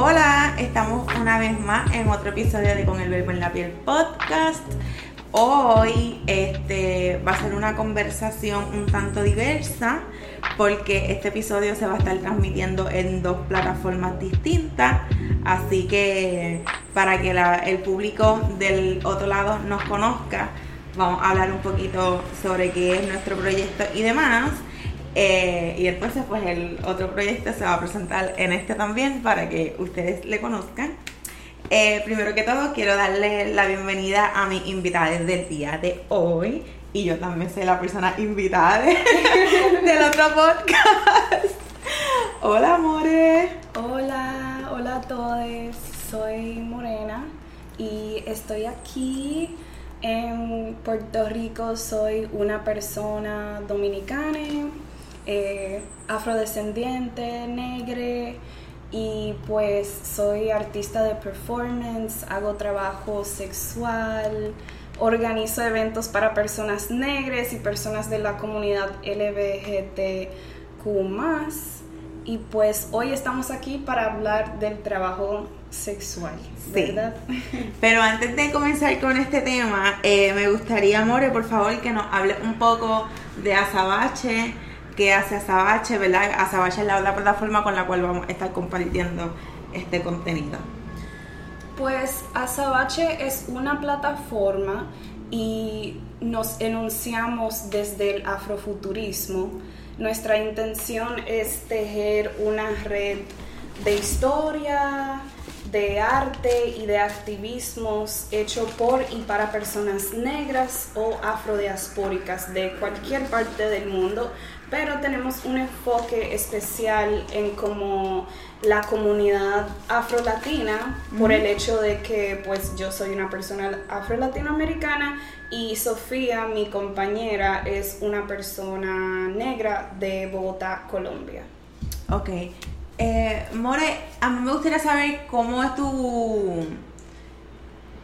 Hola, estamos una vez más en otro episodio de Con el Verbo en la Piel podcast. Hoy este, va a ser una conversación un tanto diversa porque este episodio se va a estar transmitiendo en dos plataformas distintas. Así que para que el público del otro lado nos conozca, vamos a hablar un poquito sobre qué es nuestro proyecto y demás. Eh, y después pues el otro proyecto se va a presentar en este también para que ustedes le conozcan. Eh, primero que todo quiero darle la bienvenida a mi invitada del día de hoy. Y yo también soy la persona invitada del otro podcast. Hola, amores. Hola, hola a todos. Soy Morena y estoy aquí en Puerto Rico. Soy una persona dominicana eh, afrodescendiente, negre y pues soy artista de performance, hago trabajo sexual, organizo eventos para personas negras y personas de la comunidad LGBTQ y pues hoy estamos aquí para hablar del trabajo sexual, ¿verdad? Pero antes de comenzar con este tema, eh, me gustaría, More, por favor, que nos hable un poco de Azabache que hace Azabache, ¿verdad? Azabache es la otra plataforma con la cual vamos a estar compartiendo este contenido. Pues Azabache es una plataforma y nos enunciamos desde el afrofuturismo. Nuestra intención es tejer una red de historia, de arte y de activismos hecho por y para personas negras o afrodiaspóricas de cualquier parte del mundo, pero tenemos un enfoque especial en como la comunidad afro-latina por el hecho de que pues yo soy una persona afro-latinoamericana y Sofía, mi compañera, es una persona negra de Bogotá, Colombia. Ok. Eh, More, a mí me gustaría saber cómo es tu,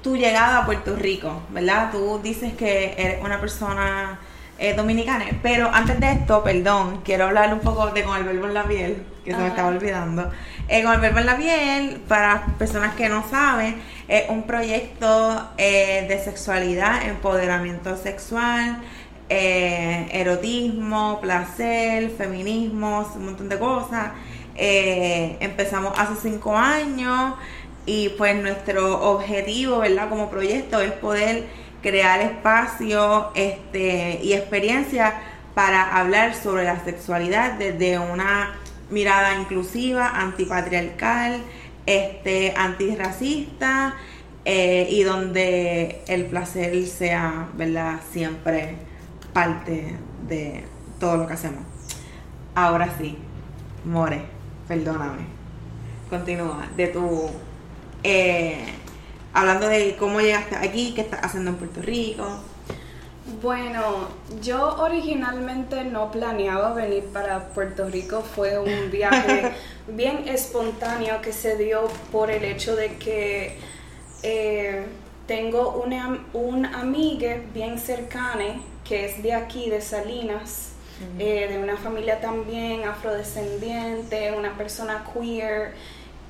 tu llegada a Puerto Rico, ¿verdad? Tú dices que eres una persona eh, dominicanos. Pero antes de esto, perdón, quiero hablar un poco de Con el Verbo en la Piel, que se me estaba olvidando. Eh, con el Verbo en la Piel, para personas que no saben, es un proyecto eh, de sexualidad, empoderamiento sexual, eh, erotismo, placer, feminismo, un montón de cosas. empezamos hace cinco años y pues nuestro objetivo, ¿verdad? Como proyecto es poder crear espacio este, y experiencia para hablar sobre la sexualidad desde una mirada inclusiva, antipatriarcal, este, antirracista eh, y donde el placer sea, ¿verdad?, siempre parte de todo lo que hacemos. Ahora sí, More, perdóname. Continúa, de tu eh, hablando de cómo llegaste aquí, qué estás haciendo en Puerto Rico. Bueno, yo originalmente no planeaba venir para Puerto Rico, fue un viaje bien espontáneo que se dio por el hecho de que eh, tengo una, un amiga bien cercana que es de aquí, de Salinas, eh, de una familia también afrodescendiente, una persona queer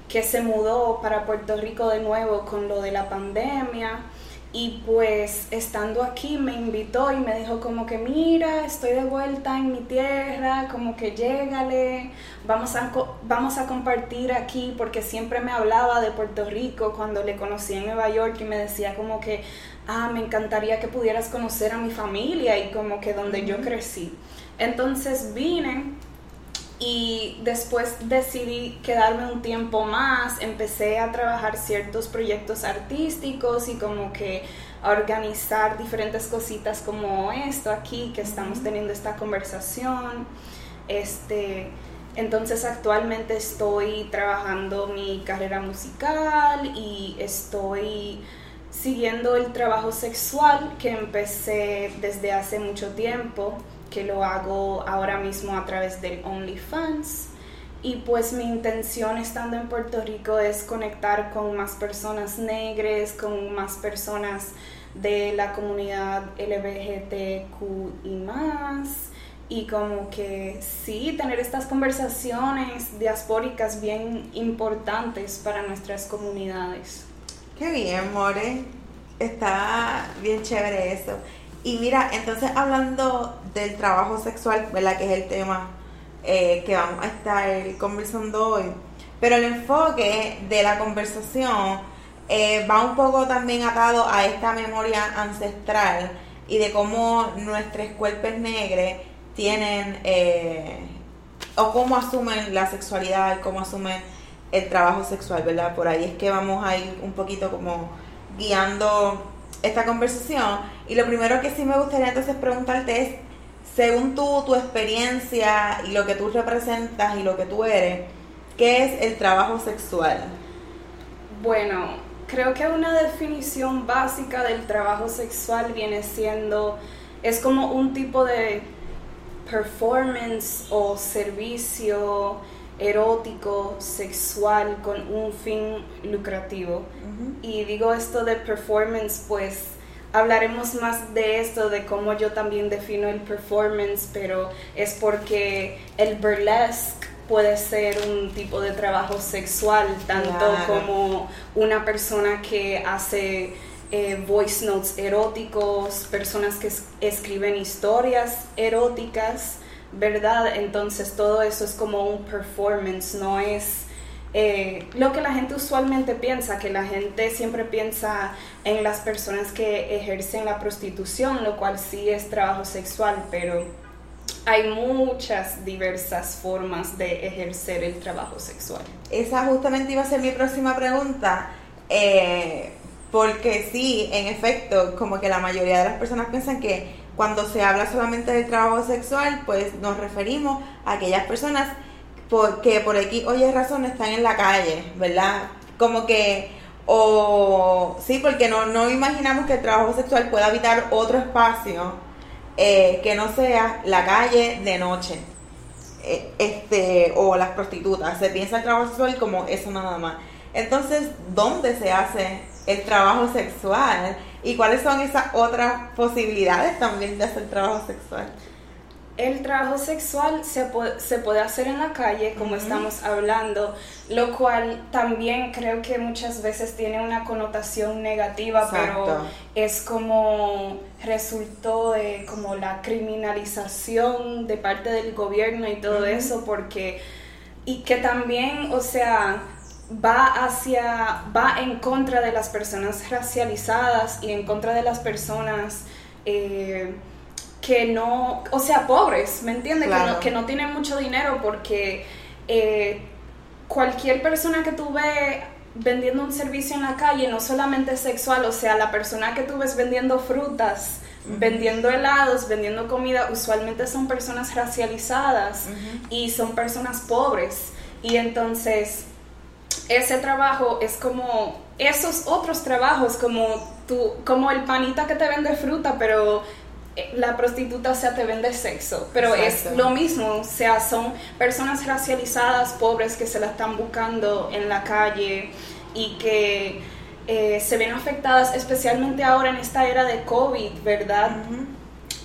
que se mudó para Puerto Rico de nuevo con lo de la pandemia. Y pues estando aquí me invitó y me dijo como que mira, estoy de vuelta en mi tierra, como que llégale, vamos a, vamos a compartir aquí porque siempre me hablaba de Puerto Rico cuando le conocí en Nueva York y me decía como que, ah, me encantaría que pudieras conocer a mi familia y como que donde yo crecí. Entonces vine y después decidí quedarme un tiempo más, empecé a trabajar ciertos proyectos artísticos y como que a organizar diferentes cositas como esto aquí que estamos teniendo esta conversación. Este, entonces actualmente estoy trabajando mi carrera musical y estoy siguiendo el trabajo sexual que empecé desde hace mucho tiempo que lo hago ahora mismo a través del OnlyFans. Y pues mi intención estando en Puerto Rico es conectar con más personas negras, con más personas de la comunidad LGBTQ y más. y como que sí, tener estas conversaciones diaspóricas bien importantes para nuestras comunidades. Qué bien, More. Está bien chévere eso. Y mira, entonces hablando del trabajo sexual, ¿verdad? Que es el tema eh, que vamos a estar conversando hoy. Pero el enfoque de la conversación eh, va un poco también atado a esta memoria ancestral y de cómo nuestros cuerpos negros tienen eh, o cómo asumen la sexualidad, cómo asumen el trabajo sexual, ¿verdad? Por ahí es que vamos a ir un poquito como guiando esta conversación. Y lo primero que sí me gustaría entonces preguntarte es, según tú, tu experiencia y lo que tú representas y lo que tú eres, ¿qué es el trabajo sexual? Bueno, creo que una definición básica del trabajo sexual viene siendo, es como un tipo de performance o servicio erótico, sexual, con un fin lucrativo. Y digo esto de performance, pues hablaremos más de esto, de cómo yo también defino el performance, pero es porque el burlesque puede ser un tipo de trabajo sexual, tanto como una persona que hace eh, voice notes eróticos, personas que escriben historias eróticas, ¿verdad? Entonces todo eso es como un performance, no es eh, lo que la gente usualmente piensa, que la gente siempre piensa en las personas que ejercen la prostitución, lo cual sí es trabajo sexual, pero hay muchas diversas formas de ejercer el trabajo sexual. Esa justamente iba a ser mi próxima pregunta. Eh, porque sí, en efecto, como que la mayoría de las personas piensan que cuando se habla solamente del trabajo sexual, pues nos referimos a aquellas personas que por aquí, oye, razón, están en la calle, ¿verdad? Como que, o sí, porque no, no imaginamos que el trabajo sexual pueda habitar otro espacio eh, que no sea la calle de noche. Eh, este, o las prostitutas. Se piensa el trabajo sexual como eso nada más. Entonces, ¿dónde se hace el trabajo sexual y cuáles son esas otras posibilidades también de hacer trabajo sexual. El trabajo sexual se puede, se puede hacer en la calle, como estamos hablando, lo cual también creo que muchas veces tiene una connotación negativa, pero es como resultó de como la criminalización de parte del gobierno y todo eso, porque y que también, o sea, va hacia, va en contra de las personas racializadas y en contra de las personas eh, que no, o sea, pobres, ¿me entiendes? Que, no, tienen mucho dinero porque eh, cualquier persona que tú ves vendiendo un servicio en la calle, no solamente sexual, o sea, la persona que tú ves vendiendo frutas, vendiendo helados, vendiendo comida, usualmente son personas racializadas y son personas pobres. Y entonces ese trabajo es como esos otros trabajos, como, tú, como el panita que te vende fruta, pero eh, la prostituta, o sea, te vende sexo, pero es lo mismo, o sea, son personas racializadas, pobres, que se la están buscando en la calle y que eh, se ven afectadas, especialmente ahora en esta era de COVID, ¿verdad?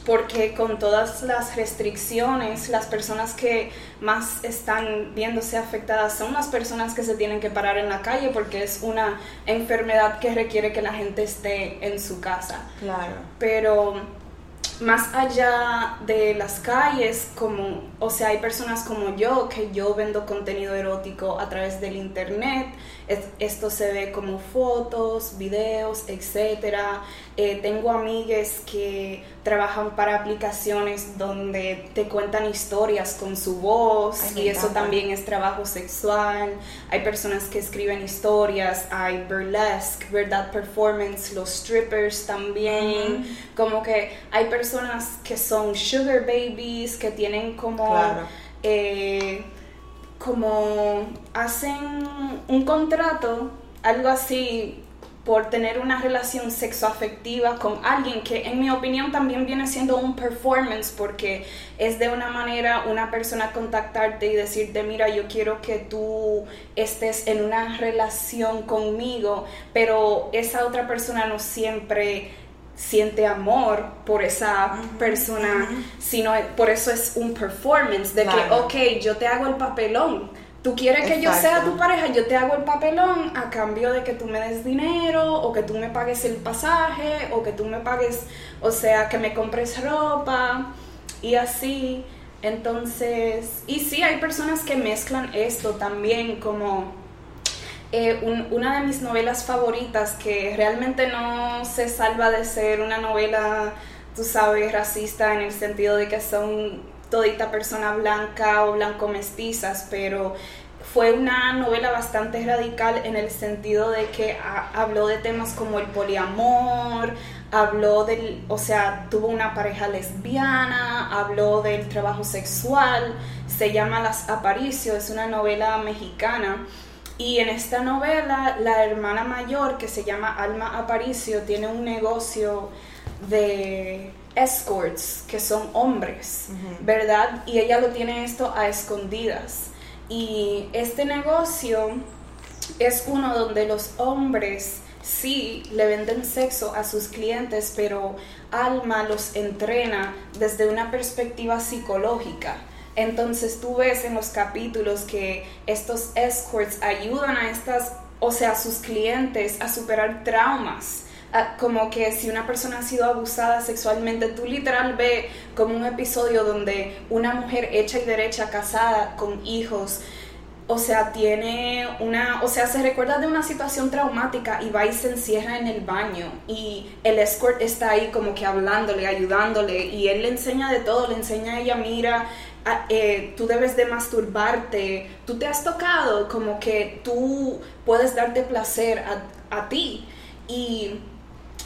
Porque con todas las restricciones, las personas que más están viéndose afectadas son las personas que se tienen que parar en la calle porque es una enfermedad que requiere que la gente esté en su casa. Claro. Pero más allá de las calles, como, o sea, hay personas como yo que yo vendo contenido erótico a través del internet. Esto se ve como fotos, videos, etc. Eh, tengo amigues que trabajan para aplicaciones donde te cuentan historias con su voz y eso también es trabajo sexual. Hay personas que escriben historias, hay burlesque, verdad performance, los strippers también. Como que hay personas que son sugar babies, que tienen como... Eh, como hacen un contrato, algo así por tener una relación sexoafectiva con alguien que en mi opinión también viene siendo un performance porque es de una manera una persona contactarte y decirte mira yo quiero que tú estés en una relación conmigo pero esa otra persona no siempre siente amor por esa persona, sino por eso es un performance de que, ok, yo te hago el papelón. Tú quieres que yo sea tu pareja, yo te hago el papelón a cambio de que tú me des dinero o que tú me pagues el pasaje o que tú me pagues, o sea, que me compres ropa y así. Entonces, y sí, hay personas que mezclan esto también como eh, una de mis novelas favoritas que realmente no se salva de ser una novela, tú sabes, racista en el sentido de que son todita persona blanca o blanco mestizas, pero fue una novela bastante radical en el sentido de que habló de temas como el poliamor, habló del, o sea, tuvo una pareja lesbiana, habló del trabajo sexual, se llama Las Aparicio, es una novela mexicana y en esta novela, la hermana mayor, que se llama Alma Aparicio, tiene un negocio de escorts, que son hombres, ¿verdad? Y ella lo tiene esto a escondidas. Y este negocio es uno donde los hombres sí le venden sexo a sus clientes, pero Alma los entrena desde una perspectiva psicológica. Entonces tú ves en los capítulos que estos escorts ayudan a estas, o sea, a sus clientes a superar traumas. como que si una persona ha sido abusada sexualmente, tú literal ve como un episodio donde una mujer hecha y derecha, casada, con hijos, o sea, tiene una, o sea, se recuerda de una situación traumática y va y se encierra en el baño y el escort está ahí como que hablándole, ayudándole y él le enseña de todo, le enseña a ella, mira, Ah, eh, tú debes de masturbarte, tú te has tocado, como que tú puedes darte placer a, ti. Y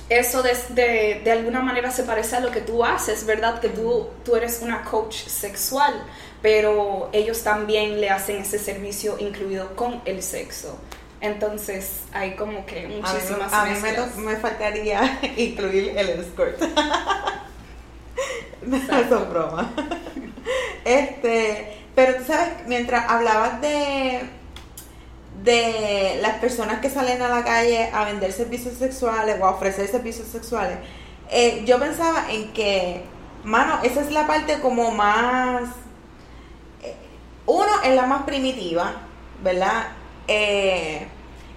eso de, de, alguna manera se parece a lo que tú haces, ¿verdad? Que tú, tú eres una coach sexual, pero ellos también le hacen ese servicio incluido con el sexo. Entonces hay como que muchísimas A mí, me, faltaría incluir el escort. no son bromas. Este, pero tú sabes, mientras hablabas de de las personas que salen a la calle a vender servicios sexuales o a ofrecer servicios sexuales, eh, yo pensaba en que, mano, esa es la parte como más, eh, uno, es la más primitiva, ¿verdad? Eh,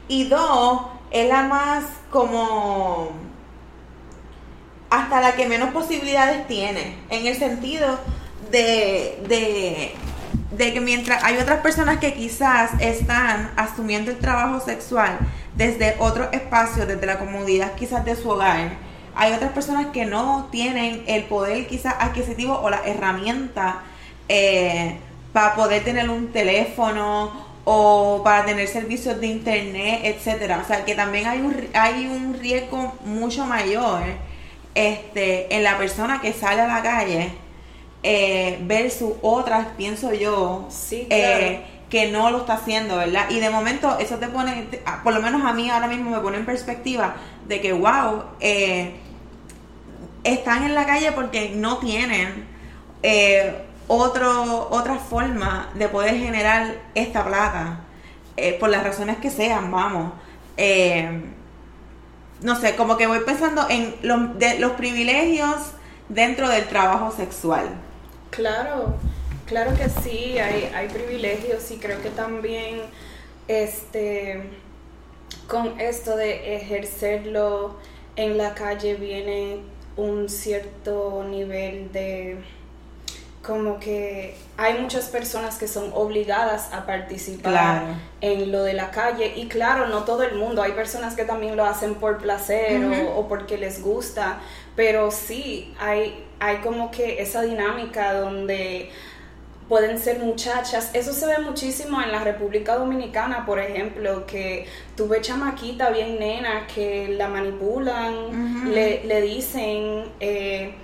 y dos, es la más como, hasta la que menos posibilidades tiene, en el sentido de, de, que mientras hay otras personas que quizás están asumiendo el trabajo sexual desde otro espacio, desde la comodidad quizás de su hogar, hay otras personas que no tienen el poder quizás adquisitivo o la herramienta eh, para poder tener un teléfono o para tener servicios de internet, etcétera. O sea que también hay un, hay un riesgo mucho mayor este, en la persona que sale a la calle eh, versus otras, pienso yo, eh, que no lo está haciendo, ¿verdad? Y de momento eso te pone, por lo menos a mí ahora mismo me pone en perspectiva de que, wow, eh, están en la calle porque no tienen eh, otro, otra forma de poder generar esta plata, por las razones que sean, vamos. no sé, como que voy pensando en los, de, los privilegios dentro del trabajo sexual. Claro, claro que sí, hay, hay privilegios y creo que también este con esto de ejercerlo en la calle viene un cierto nivel de como que hay muchas personas que son obligadas a participar en lo de la calle y claro, no todo el mundo, hay personas que también lo hacen por placer o, o, porque les gusta, pero sí, hay, hay como que esa dinámica donde pueden ser muchachas. Eso se ve muchísimo en la República Dominicana, por ejemplo, que tú ves chamaquita bien nena que la manipulan, le, dicen eh,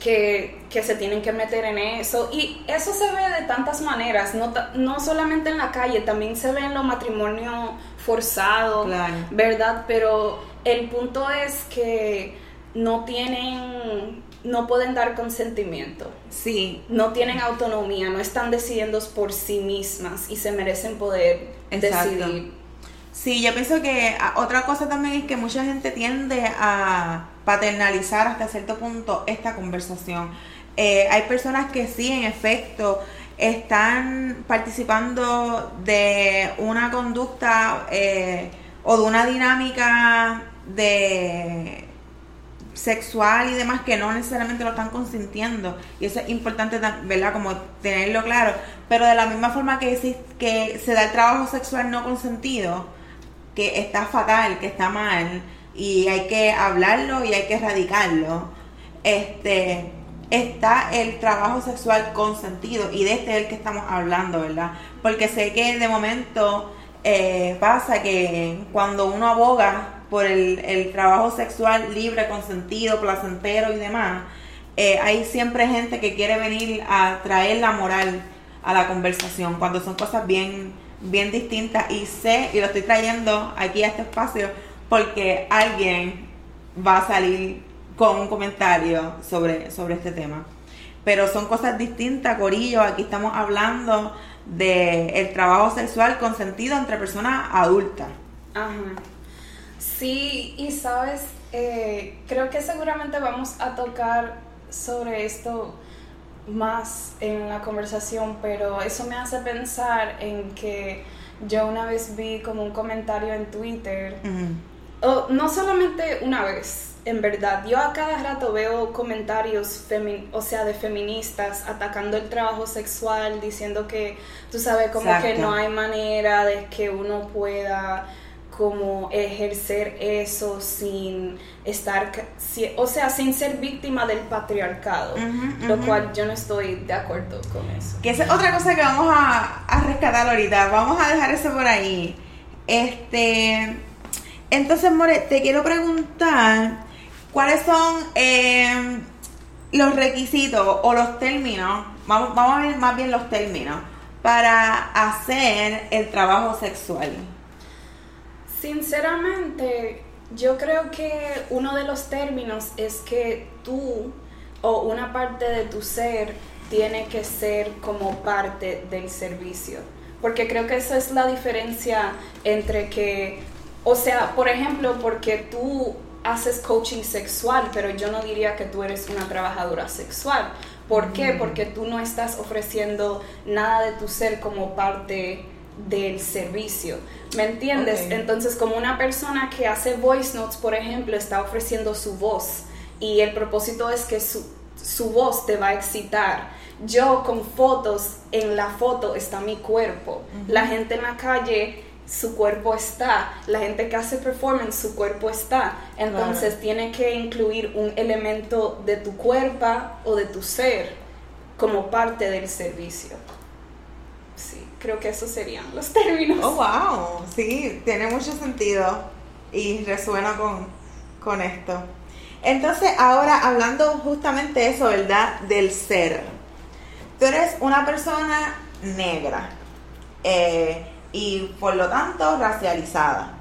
que, se tienen que meter en eso. Y eso se ve de tantas maneras, no, no solamente en la calle, también se ve en los matrimonios forzados, ¿verdad? Pero el punto es que no tienen no pueden dar consentimiento. Sí. No tienen autonomía, no están decidiendo por sí mismas y se merecen poder decidir. Sí, yo pienso que ah, otra cosa también es que mucha gente tiende a paternalizar hasta cierto punto esta conversación. Eh, hay personas que sí, en efecto, están participando de una conducta eh, o de una dinámica de sexual y demás que no necesariamente lo están consintiendo. Y eso es importante verdad como tenerlo claro. Pero de la misma forma que, que se da el trabajo sexual no consentido que está fatal que está mal y hay que hablarlo y hay que erradicarlo este está el trabajo sexual consentido. Y de este es el que estamos hablando verdad porque sé que de momento eh, pasa que cuando uno aboga por el, trabajo sexual libre, consentido, placentero y demás, eh, hay siempre gente que quiere venir a traer la moral a la conversación cuando son cosas bien, bien distintas y sé, y lo estoy trayendo aquí a este espacio porque alguien va a salir con un comentario sobre, sobre este tema. Pero son cosas distintas, Corillo. Aquí estamos hablando de el trabajo sexual consentido entre personas adultas. Ajá. Sí, y sabes, eh, creo que seguramente vamos a tocar sobre esto más en la conversación, pero eso me hace pensar en que yo una vez vi como un comentario en Twitter, o no solamente una vez, en verdad, yo a cada rato veo comentarios, o sea, de feministas atacando el trabajo sexual, diciendo que, tú sabes, como que no hay manera de que uno pueda como ejercer eso sin estar, o sea, sin ser víctima del patriarcado, lo cual yo no estoy de acuerdo con eso. Que es otra cosa que vamos a, a rescatar ahorita, vamos a dejar eso por ahí. Este, entonces, More, te quiero preguntar, ¿cuáles son eh, los requisitos o los términos, vamos, vamos a ver más bien los términos, para hacer el trabajo sexual? Sinceramente, yo creo que uno de los términos es que tú o una parte de tu ser tiene que ser como parte del servicio. Porque creo que esa es la diferencia entre que, o sea, por ejemplo, porque tú haces coaching sexual, pero yo no diría que tú eres una trabajadora sexual. ¿Por qué? Mm. Porque tú no estás ofreciendo nada de tu ser como parte del servicio. ¿Me entiendes? Entonces, como una persona que hace voice notes, por ejemplo, está ofreciendo su voz y el propósito es que su, su voz te va a excitar. Yo con fotos, en la foto está mi cuerpo. La gente en la calle, su cuerpo está. La gente que hace performance, su cuerpo está. Entonces tiene que incluir un elemento de tu cuerpo o de tu ser como parte del servicio. Sí creo que esos serían los términos. Oh, wow, sí, tiene mucho sentido y resuena con, esto. Entonces, ahora hablando justamente eso, ¿verdad? Del ser. Tú eres una persona negra eh, y por lo tanto racializada.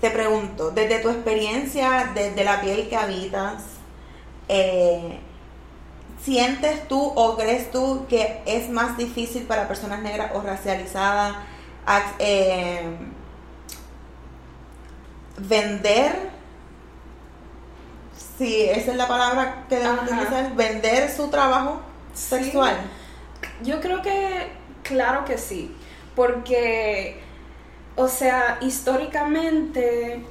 Te pregunto, desde tu experiencia, desde la piel que habitas, eh, ¿Sientes tú o crees tú que es más difícil para personas negras o racializadas eh, vender? Si esa es la palabra que debemos utilizar, vender su trabajo sexual. Yo creo que, claro que sí, porque, o sea, históricamente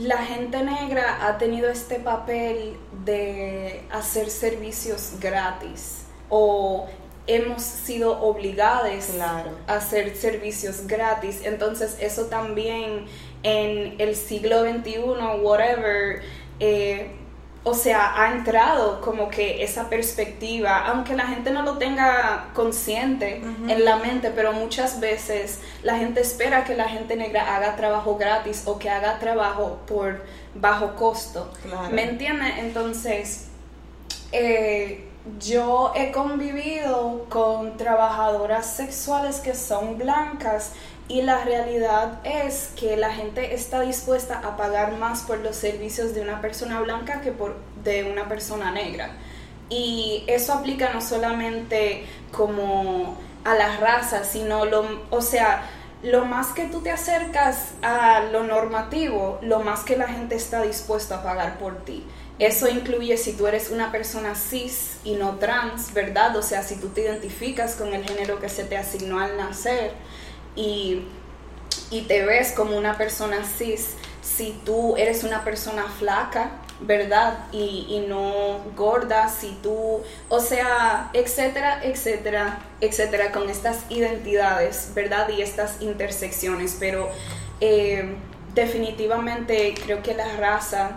la gente negra ha tenido este papel de hacer servicios gratis o hemos sido obligados a hacer servicios gratis. Entonces eso también en el siglo XXI, whatever, eh, o sea, ha entrado como que esa perspectiva, aunque la gente no lo tenga consciente en la mente, pero muchas veces la gente espera que la gente negra haga trabajo gratis o que haga trabajo por bajo costo. ¿Me entiendes? Entonces, eh, yo he convivido con trabajadoras sexuales que son blancas y la realidad es que la gente está dispuesta a pagar más por los servicios de una persona blanca que por de una persona negra. Y eso aplica no solamente como a la raza, sino lo, o sea, lo más que tú te acercas a lo normativo, lo más que la gente está dispuesta a pagar por ti. Eso incluye si tú eres una persona cis y no trans, ¿verdad? O sea, si tú te identificas con el género que se te asignó al nacer y, y te ves como una persona cis, si tú eres una persona flaca, ¿verdad? Y, y, no gorda, si tú, o sea, etcétera, etcétera, etcétera, con estas identidades, ¿verdad? Y estas intersecciones, pero eh, definitivamente creo que la raza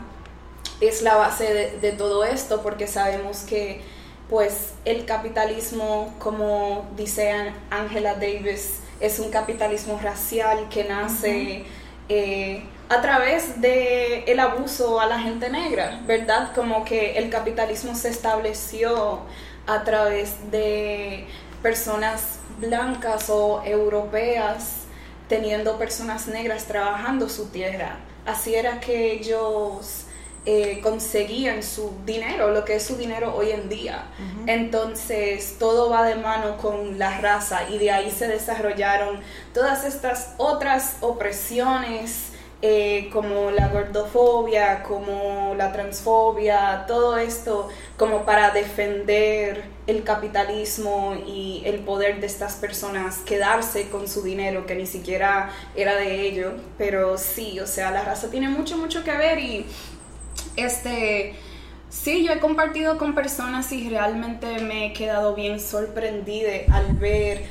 es la base de, de, todo esto, porque sabemos que, pues, el capitalismo, como dice Angela Davis, es un capitalismo racial que nace... eh, a través de el abuso a la gente negra, ¿verdad? Como que el capitalismo se estableció a través de personas blancas o europeas teniendo personas negras trabajando su tierra. Así era que ellos eh, conseguían su dinero, lo que es su dinero hoy en día. Uh -huh. Entonces todo va de mano con la raza y de ahí se desarrollaron todas estas otras opresiones eh, como la gordofobia, como la transfobia, todo esto como para defender el capitalismo y el poder de estas personas quedarse con su dinero que ni siquiera era de ellos, pero sí, o sea, la raza tiene mucho, mucho que ver y este... Sí, yo he compartido con personas y realmente me he quedado bien sorprendida al ver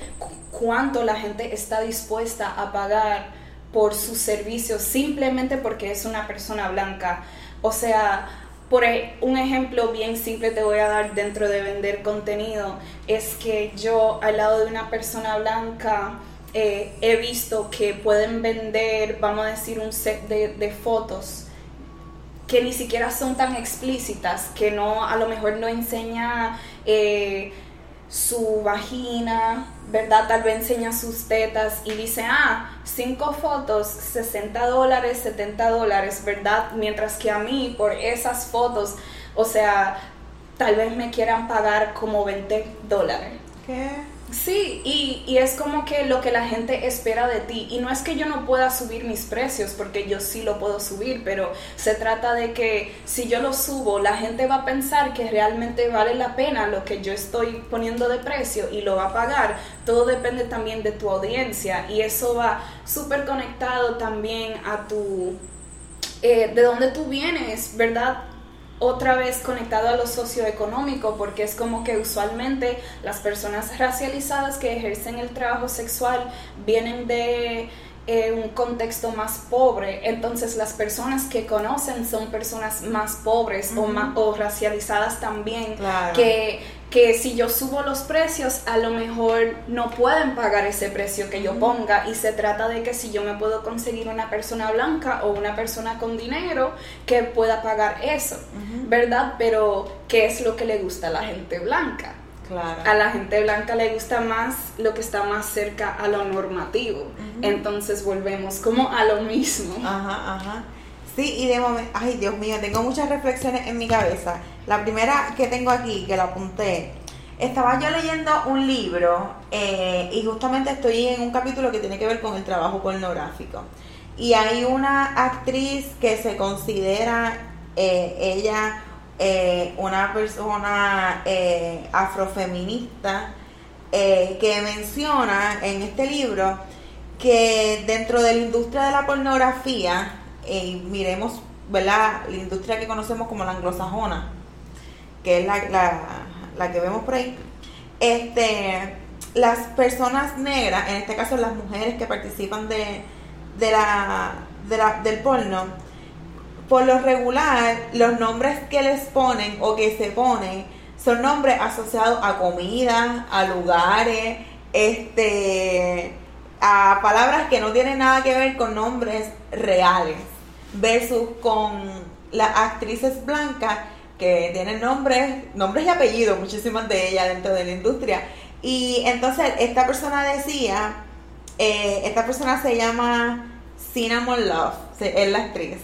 cuánto la gente está dispuesta a pagar por sus servicios simplemente porque es una persona blanca. O sea, por e, un ejemplo bien simple te voy a dar dentro de vender contenido, es que yo al lado de una persona blanca eh, he visto que pueden vender, vamos a decir, un set de, de fotos que ni siquiera son tan explícitas, que no, a lo mejor no enseña eh, su vagina, ¿verdad? Tal vez enseña sus tetas y dice, ah, cinco fotos, 60 dólares, 70 dólares, ¿verdad? Mientras que a mí, por esas fotos, o sea, tal vez me quieran pagar como 20 dólares. ¿Qué? Sí, y, y, es como que lo que la gente espera de ti. Y no es que yo no pueda subir mis precios, porque yo sí lo puedo subir, pero se trata de que si yo lo subo, la gente va a pensar que realmente vale la pena lo que yo estoy poniendo de precio y lo va a pagar. Todo depende también de tu audiencia y eso va súper conectado también a tu... Eh, de dónde tú vienes, ¿verdad? Otra vez conectado a lo socioeconómico, porque es como que usualmente las personas racializadas que ejercen el trabajo sexual vienen de eh, un contexto más pobre, entonces las personas que conocen son personas más pobres uh -huh. o, más, o racializadas también, claro. que que si yo subo los precios, a lo mejor no pueden pagar ese precio que yo ponga y se trata de que si yo me puedo conseguir una persona blanca o una persona con dinero que pueda pagar eso, uh -huh. ¿verdad? Pero ¿qué es lo que le gusta a la gente blanca? Claro. A la gente blanca le gusta más lo que está más cerca a lo normativo. Uh -huh. Entonces volvemos como a lo mismo. Ajá, ajá. Sí, y de momento, ay Dios mío, tengo muchas reflexiones en mi cabeza. La primera que tengo aquí, que la apunté, estaba yo leyendo un libro eh, y justamente estoy en un capítulo que tiene que ver con el trabajo pornográfico. Y hay una actriz que se considera eh, ella eh, una persona eh, afrofeminista que menciona en este libro que dentro de la industria de la pornografía, eh, miremos, ¿verdad? La industria que conocemos como la anglosajona, que es la, la, la, que vemos por ahí, este, las personas negras, en este caso las mujeres que participan de, de la, de la, del porno, por lo regular, los nombres que les ponen o que se ponen son nombres asociados a comida, a lugares, este, a palabras que no tienen nada que ver con nombres reales versus con las actrices blancas que tienen nombres, nombres y apellidos, muchísimas de ellas dentro de la industria. Y entonces esta persona decía, eh, esta persona se llama Cinnamon Love, es la actriz.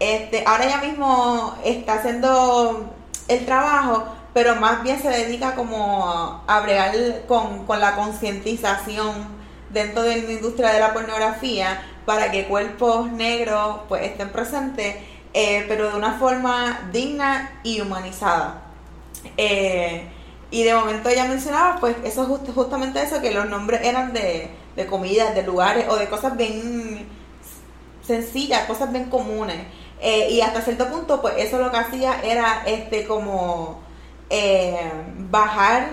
Este, ahora ella mismo está haciendo el trabajo, pero más bien se dedica como a bregar con, con la concientización dentro de la industria de la pornografía para que cuerpos negros pues estén presentes, eh, pero de una forma digna y humanizada. Eh, y de momento ella mencionaba, pues, eso justamente eso, que los nombres eran de, de comidas, de lugares o de cosas bien sencillas, cosas bien comunes. Eh, y hasta cierto punto, pues eso lo que hacía era este como bajar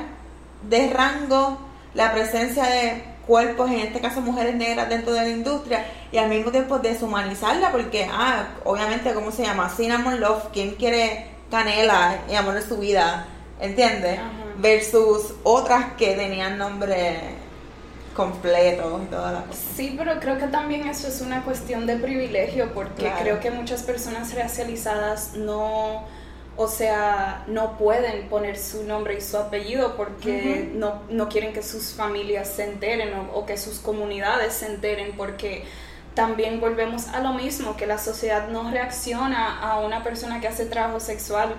de rango la presencia de cuerpos, en este caso mujeres negras dentro de la industria, y al mismo tiempo deshumanizarla, porque, ah, obviamente, ¿cómo se llama? Cinnamon Love, ¿quién quiere canela y amor de su vida? ¿Entiendes? Versus otras que tenían nombre completo y todas las cosas. Sí, pero creo que también eso es una cuestión de privilegio porque creo que muchas personas racializadas no, o sea, no pueden poner su nombre y su apellido porque no, no, quieren que sus familias se enteren o, que sus comunidades se enteren porque también volvemos a lo mismo, que la sociedad no reacciona a una persona que hace trabajo sexual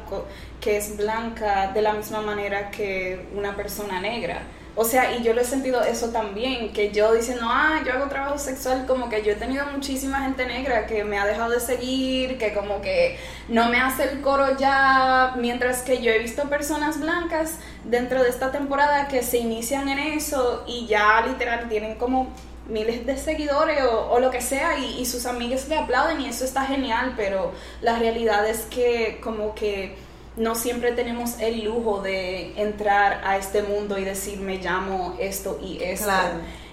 que es blanca de la misma manera que una persona negra. O sea, y yo lo he sentido eso también, que yo diciendo, ah, yo hago trabajo sexual, como que yo he tenido muchísima gente negra que me ha dejado de seguir, que como que no me hace el coro ya, mientras que yo he visto personas blancas dentro de esta temporada que se inician en eso y ya literal tienen como miles de seguidores o, lo que sea y, y sus amigas le aplauden y eso está genial, pero la realidad es que como que no siempre tenemos el lujo de entrar a este mundo y decir me llamo esto y esto.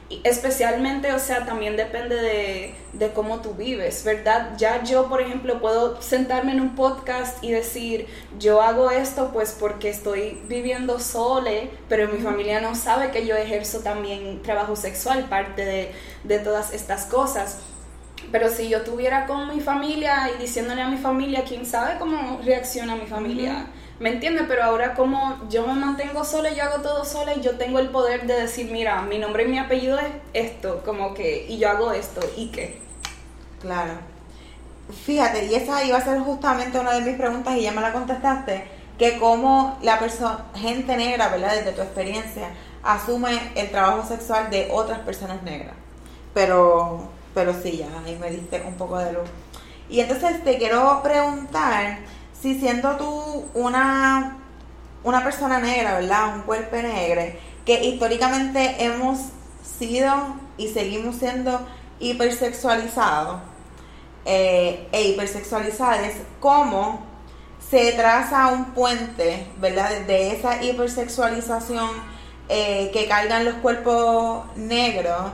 Y especialmente, o sea, también depende de, de, cómo tú vives, ¿verdad? Ya yo, por ejemplo, puedo sentarme en un podcast y decir, yo hago esto pues porque estoy viviendo sole, pero mi familia no sabe que yo ejerzo también trabajo sexual, parte de, de todas estas cosas. Pero si yo tuviera con mi familia y diciéndole a mi familia, quién sabe cómo reacciona mi familia. ¿Me entiendes? Pero ahora como yo me mantengo sola, yo hago todo sola y yo tengo el poder de decir, mira, mi nombre y mi apellido es esto, como que, y yo hago esto, ¿y qué? Claro. Fíjate, y esa iba a ser justamente una de mis preguntas y ya me la contestaste, que como la persona, gente negra, ¿verdad? Desde tu experiencia, asume el trabajo sexual de otras personas negras. Pero pero sí, ya ahí me diste un poco de luz. Y entonces te quiero preguntar si siendo tú una, una persona negra, ¿verdad? Un cuerpo negro, que históricamente hemos sido y seguimos siendo hipersexualizados eh, e hipersexualizadas, ¿cómo se traza un puente, ¿verdad? De esa hipersexualización eh, que cargan los cuerpos negros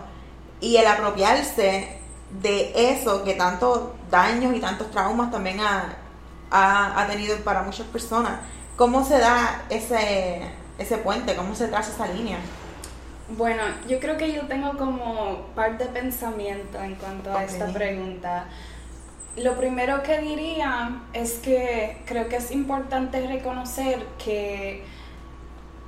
y el apropiarse de eso que tantos daños y tantos traumas también ha, ha, tenido para muchas personas. ¿Cómo se da ese, ese puente? ¿Cómo se traza esa línea? Bueno, yo creo que yo tengo como parte de pensamiento en cuanto a esta pregunta. Lo primero que diría es que creo que es importante reconocer que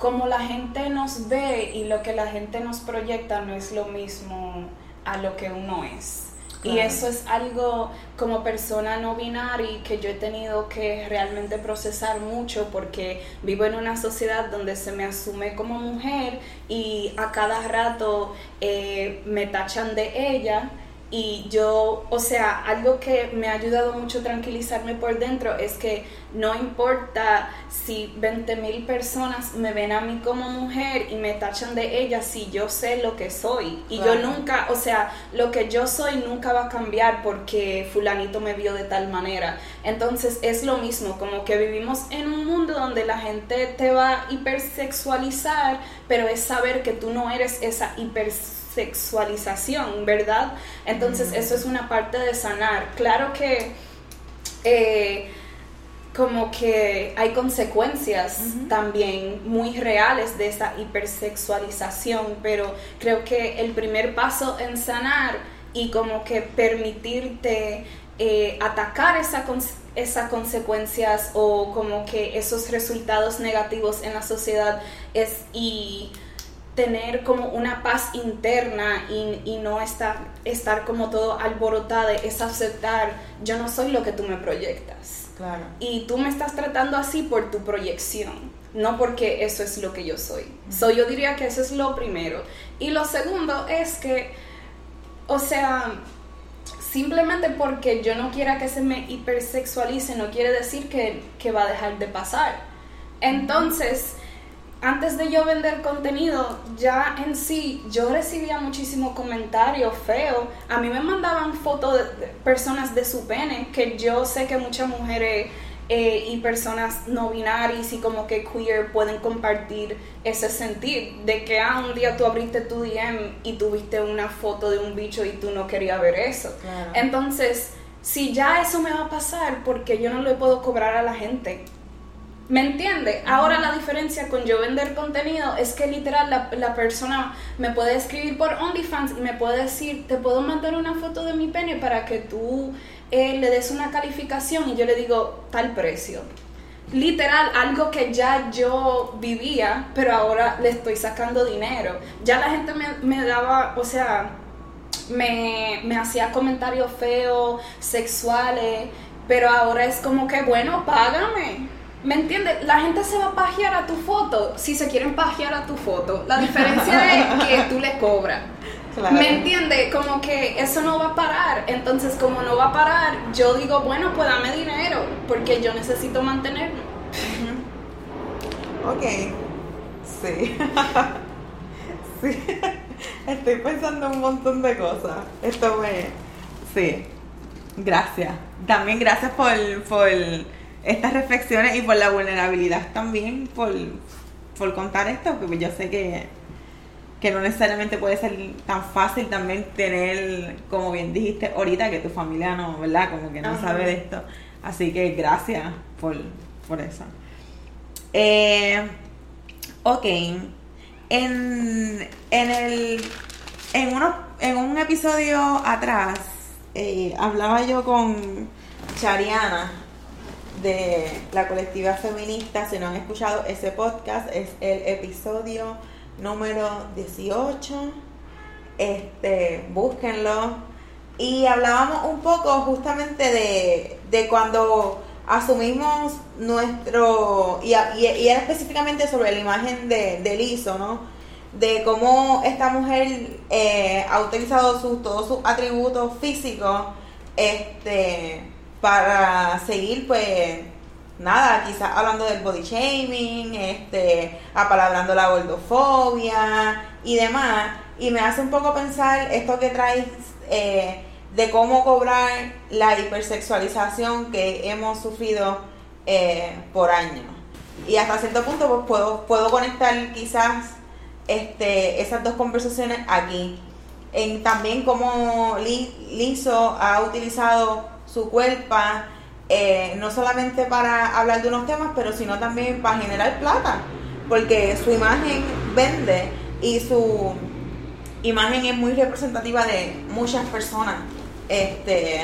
como la gente nos ve y lo que la gente nos proyecta no es lo mismo a lo que uno es. Y eso es algo como persona no binaria que yo he tenido que realmente procesar mucho porque vivo en una sociedad donde se me asume como mujer y a cada rato eh, me tachan de ella y yo, o sea, algo que me ha ayudado mucho a tranquilizarme por dentro es que no importa si 20 mil personas me ven a mí como mujer y me tachan de ella, si yo sé lo que soy. Y yo nunca, o sea, lo que yo soy nunca va a cambiar porque fulanito me vio de tal manera. Entonces es lo mismo, como que vivimos en un mundo donde la gente te va a hipersexualizar, pero es saber que tú no eres esa hipersexualización sexualización, ¿verdad? Entonces eso es una parte de sanar. Claro que eh, como que hay consecuencias también muy reales de esa hipersexualización, pero creo que el primer paso en sanar y como que permitirte eh, atacar esa esas consecuencias o como que esos resultados negativos en la sociedad es y tener como una paz interna y, no estar, estar como todo alborotada, es aceptar, yo no soy lo que tú me proyectas. Claro. Y tú me estás tratando así por tu proyección, no porque eso es lo que yo soy. So, yo diría que eso es lo primero. Y lo segundo es que, o sea, simplemente porque yo no quiera que se me hipersexualice, no quiere decir que, que va a dejar de pasar. Entonces, antes de yo vender contenido, ya en sí, yo recibía muchísimos comentarios feos. A mí me mandaban fotos de personas de su pene, que yo sé que muchas mujeres eh, y personas no binarias y como que queer pueden compartir ese sentir de que ah, un día tú abriste tu DM y tuviste una foto de un bicho y tú no querías ver eso. Entonces, si ya eso me va a pasar, porque yo no le puedo cobrar a la gente ¿Me entiende? Ahora la diferencia con yo vender contenido es que literal la, persona me puede escribir por OnlyFans y me puede decir, te puedo mandar una foto de mi pene para que tú eh, le des una calificación y yo le digo tal precio. Literal, algo que ya yo vivía, pero ahora le estoy sacando dinero. Ya la gente me, me daba, o sea, me, me hacía comentarios feos, sexuales, pero ahora es como que, bueno, págame ¿Me entiendes? La gente se va a pajear a tu foto si se quieren pajear a tu foto. La diferencia es que tú le cobras. ¿Me entiendes? Como que eso no va a parar. Entonces, como no va a parar, yo digo, bueno, pues dame dinero, porque yo necesito mantenerme. Ok. Sí. sí. Estoy pensando un montón de cosas. Esto me. Sí. Gracias. También gracias por. por estas reflexiones y por la vulnerabilidad también, por, contar esto, porque yo sé que, que no necesariamente puede ser tan fácil también tener, como bien dijiste ahorita, que tu familia no, ¿verdad? Como que no sabe de esto. Así que gracias por, por eso. Eh, ok. En, en, el, en, uno, en un episodio atrás, eh, hablaba yo con Chariana de la colectiva feminista. Si no han escuchado ese podcast, es el episodio número 18. Este, búsquenlo. Y hablábamos un poco justamente de, de cuando asumimos nuestro, y, era específicamente sobre la imagen de, de Lizo, ¿no? De cómo esta mujer eh, ha utilizado todos sus atributos físicos este, para seguir, pues, nada, quizás hablando del body shaming, este, apalabrando la gordofobia y demás. Y me hace un poco pensar esto que traes eh, de cómo cobrar la hipersexualización que hemos sufrido eh, por años. Y hasta cierto punto pues puedo, puedo conectar quizás este, esas dos conversaciones aquí. En también cómo Lizo ha utilizado su cuerpo, eh, no solamente para hablar de unos temas, pero sino también para generar plata, porque su imagen vende y su imagen es muy representativa de muchas personas. Este,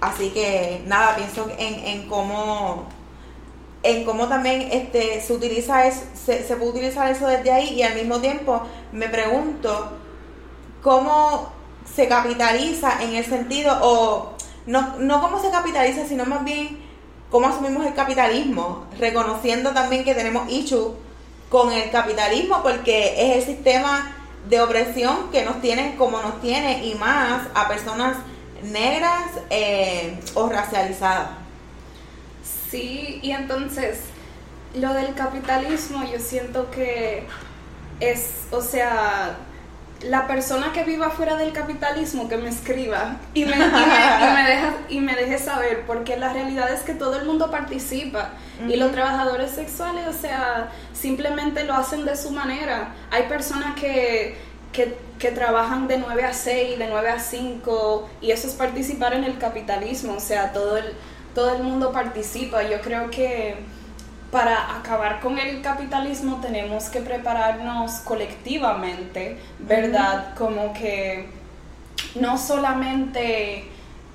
así que nada, pienso en, en cómo en cómo también este se utiliza es, se, se puede utilizar eso desde ahí y al mismo tiempo me pregunto cómo se capitaliza en el sentido o no, no cómo se capitaliza, sino más bien cómo asumimos el capitalismo, reconociendo también que tenemos issue con el capitalismo porque es el sistema de opresión que nos tiene como nos tiene y más a personas negras eh, o racializadas. Sí, y entonces lo del capitalismo yo siento que es, o sea, la persona que viva fuera del capitalismo que me escriba y me, y me, deje saber, porque la realidad es que todo el mundo participa y los trabajadores sexuales, o sea, simplemente lo hacen de su manera. Hay personas que, que, que trabajan de 9 a 6, de 9 a 5 y eso es participar en el capitalismo, o sea, todo el, todo el mundo participa. Yo creo que para acabar con el capitalismo tenemos que prepararnos colectivamente, ¿verdad? Como que no solamente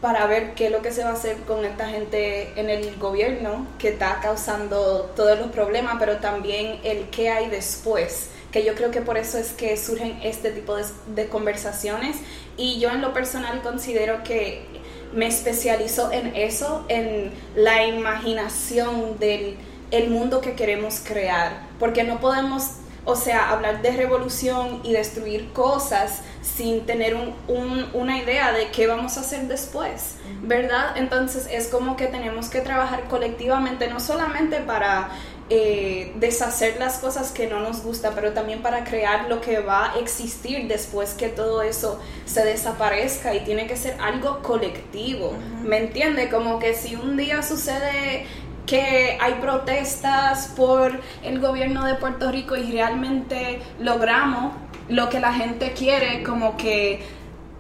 para ver qué es lo que se va a hacer con esta gente en el gobierno que está causando todos los problemas, pero también el qué hay después, que yo creo que por eso es que surgen este tipo de, de conversaciones y yo en lo personal considero que me especializo en eso, en la imaginación del el mundo que queremos crear, porque no podemos, o sea, hablar de revolución y destruir cosas sin tener una idea de qué vamos a hacer después, ¿verdad? Entonces es como que tenemos que trabajar colectivamente, no solamente para eh, deshacer las cosas que no nos gusta, pero también para crear lo que va a existir después que todo eso se desaparezca y tiene que ser algo colectivo, ¿me entiende? Como que si un día sucede que hay protestas por el gobierno de Puerto Rico y realmente logramos lo que la gente quiere, como que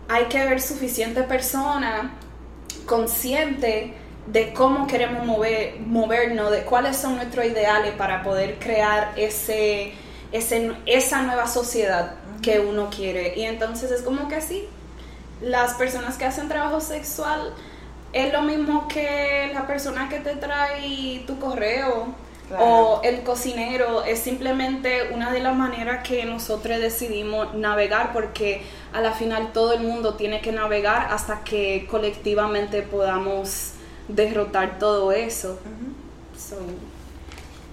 hay que ver suficiente persona consciente de cómo queremos mover, movernos, de cuáles son nuestros ideales para poder crear ese, ese, esa nueva sociedad que uno quiere. Y entonces es como que sí, las personas que hacen trabajo sexual es lo mismo que la persona que te trae tu correo o el cocinero, es simplemente una de las maneras que nosotros decidimos navegar porque a la final todo el mundo tiene que navegar hasta que colectivamente podamos derrotar todo eso.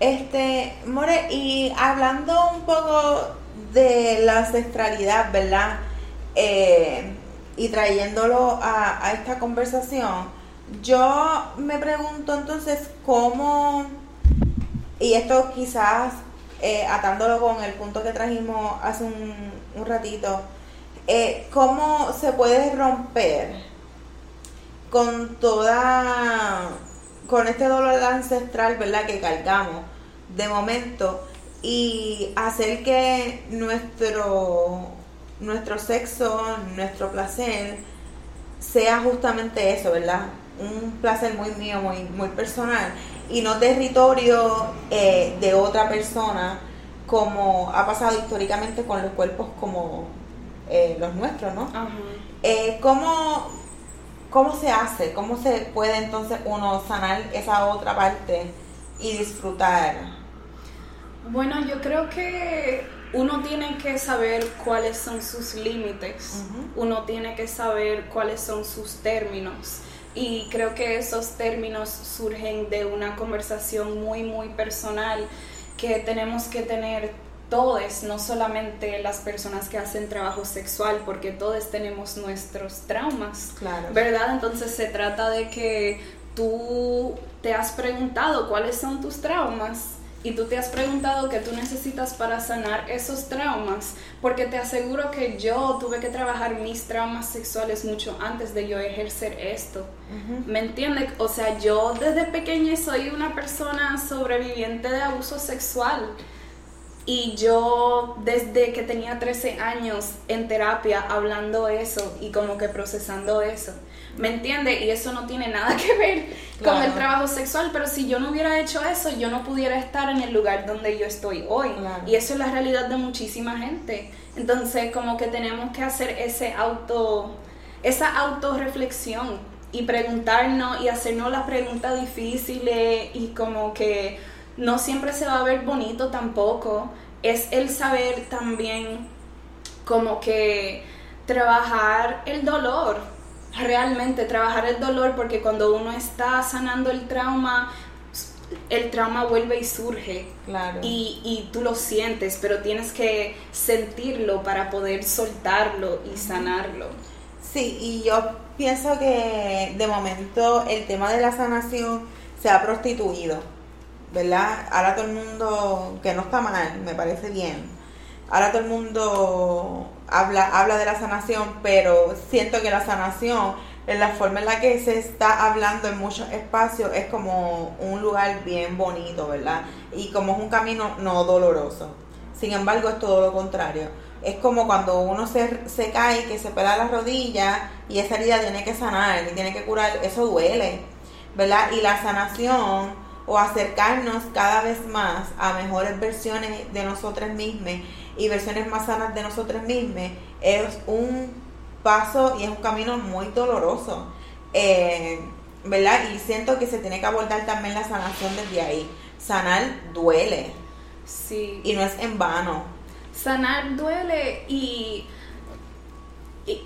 Este, More, y hablando un poco de la ancestralidad, ¿verdad? Eh, y trayéndolo a, esta conversación, yo me pregunto entonces cómo, y esto quizás eh, atándolo con el punto que trajimos hace un, un ratito, eh, cómo se puede romper con toda, con este dolor ancestral, ¿verdad? Que cargamos de momento y hacer que nuestro, nuestro sexo, nuestro placer, sea justamente eso, ¿verdad? Un placer muy mío, muy, muy personal y no territorio eh, de otra persona como ha pasado históricamente con los cuerpos como eh, los nuestros, ¿no? Eh, ¿cómo, ¿Cómo se hace? ¿Cómo se puede entonces uno sanar esa otra parte y disfrutar? Bueno, yo creo que uno tiene que saber cuáles son sus límites, uno tiene que saber cuáles son sus términos y creo que esos términos surgen de una conversación muy, muy personal que tenemos que tener todos, no solamente las personas que hacen trabajo sexual, porque todos tenemos nuestros traumas, claro. ¿verdad? Entonces se trata de que tú te has preguntado cuáles son tus traumas y tú te has preguntado qué tú necesitas para sanar esos traumas, porque te aseguro que yo tuve que trabajar mis traumas sexuales mucho antes de yo ejercer esto. ¿Me entiendes? O sea, yo desde pequeña soy una persona sobreviviente de abuso sexual. Y yo desde que tenía 13 años en terapia hablando eso y como que procesando eso. ¿Me entiende? Y eso no tiene nada que ver con el trabajo sexual, pero si yo no hubiera hecho eso, yo no pudiera estar en el lugar donde yo estoy hoy. Y eso es la realidad de muchísima gente. Entonces, como que tenemos que hacer ese auto, esa autorreflexión y preguntarnos y hacernos las preguntas difíciles y como que no siempre se va a ver bonito tampoco. Es el saber también como que trabajar el dolor, realmente trabajar el dolor porque cuando uno está sanando el trauma, el trauma vuelve y surge. Claro. Y, y, tú lo sientes, pero tienes que sentirlo para poder soltarlo y sanarlo. Sí, y yo pienso que de momento el tema de la sanación se ha prostituido ¿verdad? Ahora todo el mundo, que no está mal, me parece bien. Ahora todo el mundo habla, habla de la sanación, pero siento que la sanación, en la forma en la que se está hablando en muchos espacios, es como un lugar bien bonito, ¿verdad? Y como es un camino no doloroso. Sin embargo, es todo lo contrario. Es como cuando uno se, se cae, que se pela la rodilla y esa herida tiene que sanar y tiene que curar, eso duele, ¿verdad? Y la sanación o acercarnos cada vez más a mejores versiones de nosotras mismas y versiones más sanas de nosotras mismas es un paso y es un camino muy doloroso. Eh, ¿Verdad? Y siento que se tiene que abordar también la sanación desde ahí. Sanar duele. Sí. Y no es en vano. Sanar duele y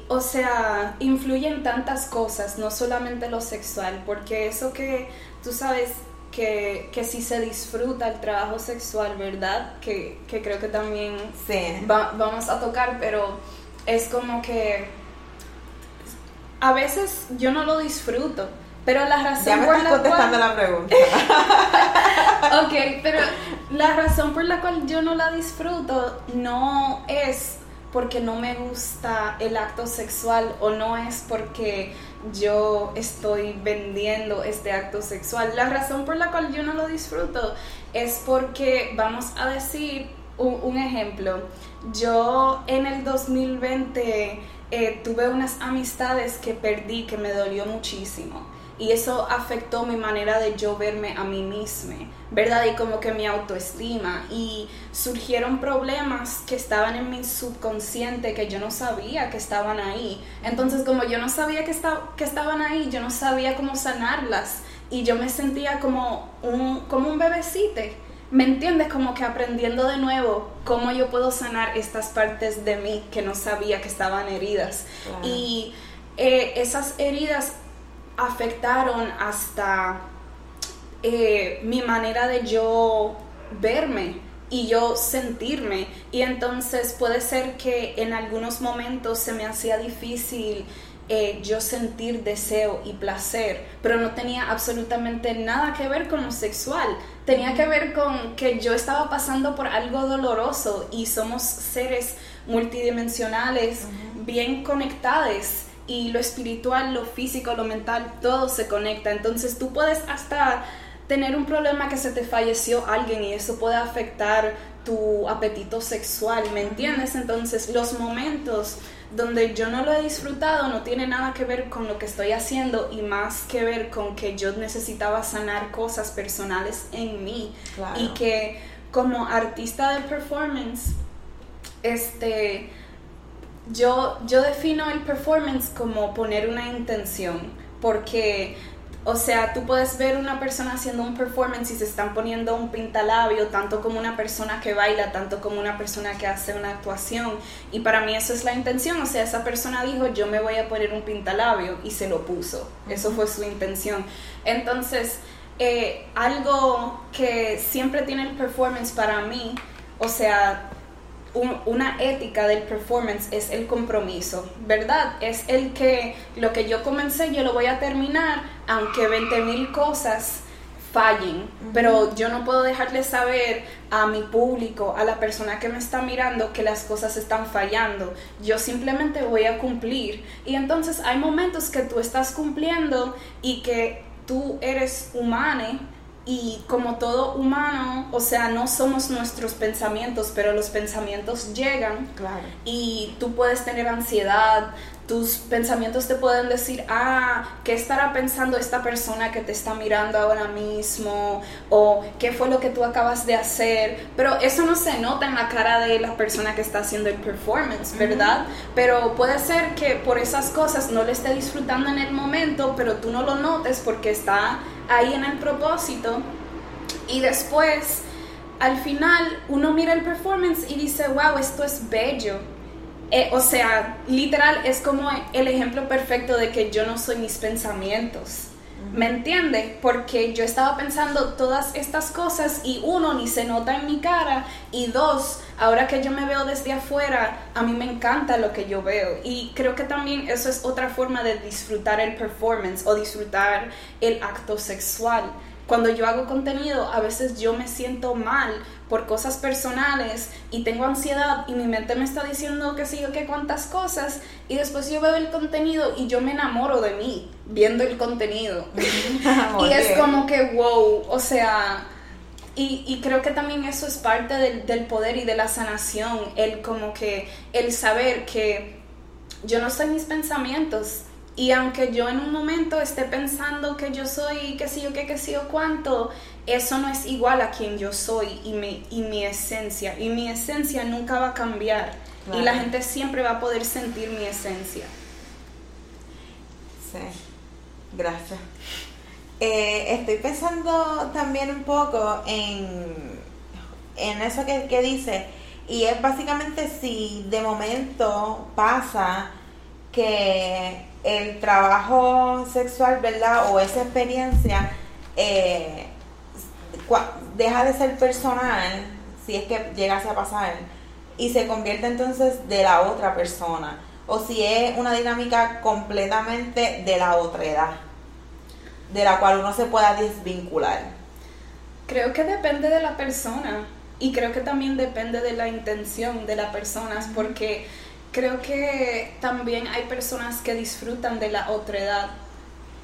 o sea, influyen tantas cosas, no solamente lo sexual, porque eso que tú sabes que, que si se disfruta el trabajo sexual, ¿verdad? Que, que creo que también vamos a tocar, pero es como que a veces yo no lo disfruto. Pero la razón ya me por estás contestando la pregunta. ok, pero la razón por la cual yo no la disfruto no es porque no me gusta el acto sexual o no es porque yo estoy vendiendo este acto sexual. La razón por la cual yo no lo disfruto es porque, vamos a decir un, ejemplo, yo en el 2020 eh, tuve unas amistades que perdí que me dolió muchísimo y eso afectó mi manera de yo verme a mí misma, ¿verdad? Y como que mi autoestima y surgieron problemas que estaban en mi subconsciente que yo no sabía que estaban ahí. Entonces como yo no sabía que, que estaban ahí, yo no sabía cómo sanarlas y yo me sentía como un, como un bebecito. ¿Me entiendes? Como que aprendiendo de nuevo cómo yo puedo sanar estas partes de mí que no sabía que estaban heridas. Y eh, esas heridas afectaron hasta eh, mi manera de yo verme y yo sentirme. Y entonces puede ser que en algunos momentos se me hacía difícil eh, yo sentir deseo y placer, pero no tenía absolutamente nada que ver con lo sexual. Tenía que ver con que yo estaba pasando por algo doloroso y somos seres multidimensionales, bien conectados y lo espiritual, lo físico, lo mental, todo se conecta. Entonces tú puedes hasta tener un problema que se te falleció alguien y eso puede afectar tu apetito sexual, ¿me entiendes? Entonces los momentos donde yo no lo he disfrutado no tiene nada que ver con lo que estoy haciendo y más que ver con que yo necesitaba sanar cosas personales en mí y que como artista de performance este yo, yo defino el performance como poner una intención, porque, o sea, tú puedes ver una persona haciendo un performance y se están poniendo un pintalabio, tanto como una persona que baila, tanto como una persona que hace una actuación, y para mí eso es la intención, o sea, esa persona dijo, yo me voy a poner un pintalabio, y se lo puso, eso fue su intención. Entonces, eh, algo que siempre tiene el performance para mí, o sea, una ética del performance es el compromiso, ¿verdad? Es el que lo que yo comencé yo lo voy a terminar aunque 20 mil cosas fallen, pero yo no puedo dejarle saber a mi público, a la persona que me está mirando que las cosas están fallando. Yo simplemente voy a cumplir. Y entonces hay momentos que tú estás cumpliendo y que tú eres humano y como todo humano, o sea, no somos nuestros pensamientos, pero los pensamientos llegan. Claro. Y tú puedes tener ansiedad, tus pensamientos te pueden decir, ah, ¿qué estará pensando esta persona que te está mirando ahora mismo? O qué fue lo que tú acabas de hacer. Pero eso no se nota en la cara de la persona que está haciendo el performance, ¿verdad? Pero puede ser que por esas cosas no le esté disfrutando en el momento, pero tú no lo notes porque está ahí en el propósito. Y después, al final, uno mira el performance y dice, wow, esto es bello eh, o sea, literal es como el ejemplo perfecto de que yo no soy mis pensamientos. ¿Me entiende? Porque yo estaba pensando todas estas cosas y uno, ni se nota en mi cara y dos, ahora que yo me veo desde afuera, a mí me encanta lo que yo veo y creo que también eso es otra forma de disfrutar el performance o disfrutar el acto sexual cuando yo hago contenido, a veces yo me siento mal por cosas personales y tengo ansiedad y mi mente me está diciendo que sí o que cuántas cosas y después yo veo el contenido y yo me enamoro de mí viendo el contenido. y es como que, wow, o sea, y, creo que también eso es parte del, del poder y de la sanación, el como que, el saber que yo no soy mis pensamientos, y aunque yo en un momento esté pensando que yo soy, qué sé yo, qué, qué sé yo, cuánto, eso no es igual a quien yo soy y mi, y mi esencia. Y mi esencia nunca va a cambiar. Y la gente siempre va a poder sentir mi esencia. Sí, gracias. Eh, estoy pensando también un poco en, en eso que, que dice, y es básicamente si de momento pasa que el trabajo sexual, ¿verdad? O esa experiencia eh, deja de ser personal, si es que llegase a pasar, y se convierte entonces de la otra persona. O si es una dinámica completamente de la otra edad, de la cual uno se pueda desvincular. Creo que depende de la persona y creo que también depende de la intención de las personas, porque creo que también hay personas que disfrutan de la otredad.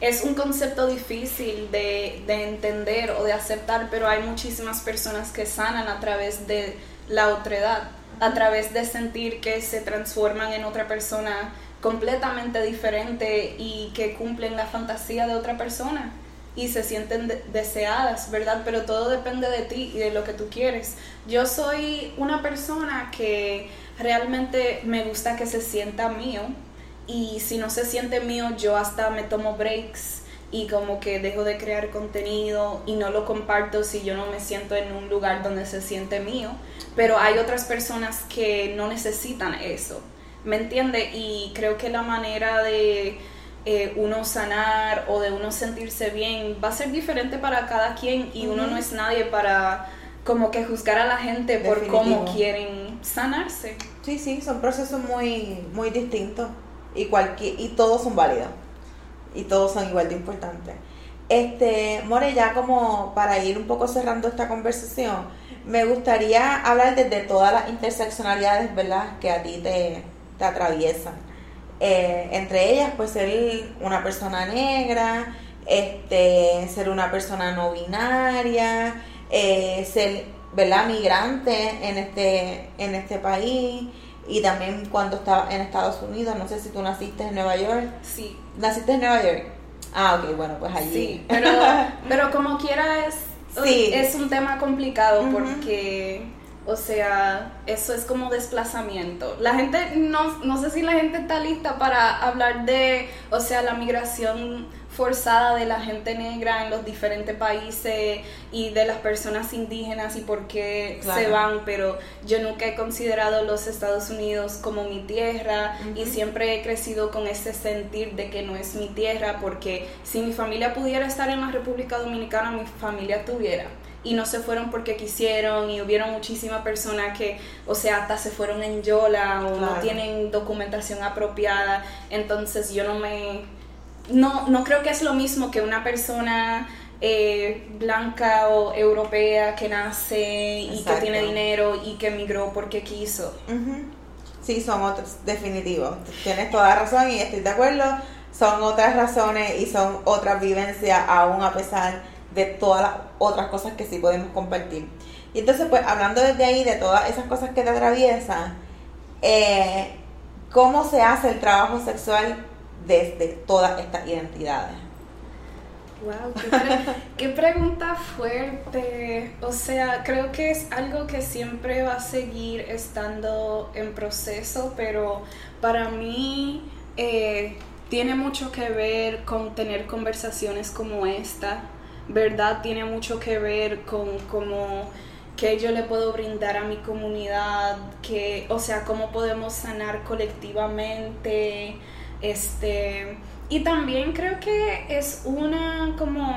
Es un concepto difícil de, de entender o de aceptar, pero hay muchísimas personas que sanan a través de la otredad, a través de sentir que se transforman en otra persona completamente diferente y que cumplen la fantasía de otra persona y se sienten deseadas, ¿verdad? Pero todo depende de ti y de lo que tú quieres. Yo soy una persona que realmente me gusta que se sienta mío y si no se siente mío yo hasta me tomo breaks y como que dejo de crear contenido y no lo comparto si yo no me siento en un lugar donde se siente mío, pero hay otras personas que no necesitan eso, ¿me entiende? Y creo que la manera de eh, uno sanar o de uno sentirse bien va a ser diferente para cada quien y uno no es nadie para como que juzgar a la gente por cómo quieren sanarse. Sí, sí, son procesos muy, muy distintos y, cualquier, y todos son válidos y todos son igual de importantes. Este, More, ya como para ir un poco cerrando esta conversación, me gustaría hablar desde todas las interseccionalidades, ¿verdad?, que a ti te, te atraviesan. Eh, entre ellas, pues ser una persona negra, este, ser una persona no binaria, eh, ser, ¿verdad?, migrante en este, en este país y también cuando estaba en Estados Unidos, no sé si tú naciste en Nueva York. Sí. ¿Naciste en Nueva York? Ah, ok, bueno, pues allí. Sí, pero, pero como quiera es, es un tema complicado porque o sea, eso es como desplazamiento. La gente, no, no sé si la gente está lista para hablar de, o sea, la migración forzada de la gente negra en los diferentes países y de las personas indígenas y por qué se van, pero yo nunca he considerado los Estados Unidos como mi tierra y siempre he crecido con ese sentir de que no es mi tierra porque si mi familia pudiera estar en la República Dominicana, mi familia estuviera y no se fueron porque quisieron y hubieron muchísimas personas que, o sea, hasta se fueron en Yola o no tienen documentación apropiada, entonces yo no me, no, no creo que es lo mismo que una persona eh, blanca o europea que nace y que tiene dinero y que emigró porque quiso. Sí, son otros, definitivos. Tienes toda razón y estoy de acuerdo. Son otras razones y son otras vivencias, aún a pesar de todas las otras cosas que sí podemos compartir. Y entonces, pues hablando desde ahí, de todas esas cosas que te atraviesan, eh, ¿cómo se hace el trabajo sexual desde todas estas identidades? Wow, qué, pregunta fuerte. O sea, creo que es algo que siempre va a seguir estando en proceso, pero para mí eh, tiene mucho que ver con tener conversaciones como esta, ¿verdad? Tiene mucho que ver con cómo que yo le puedo brindar a mi comunidad, que, o sea, cómo podemos sanar colectivamente, este, y también creo que es una como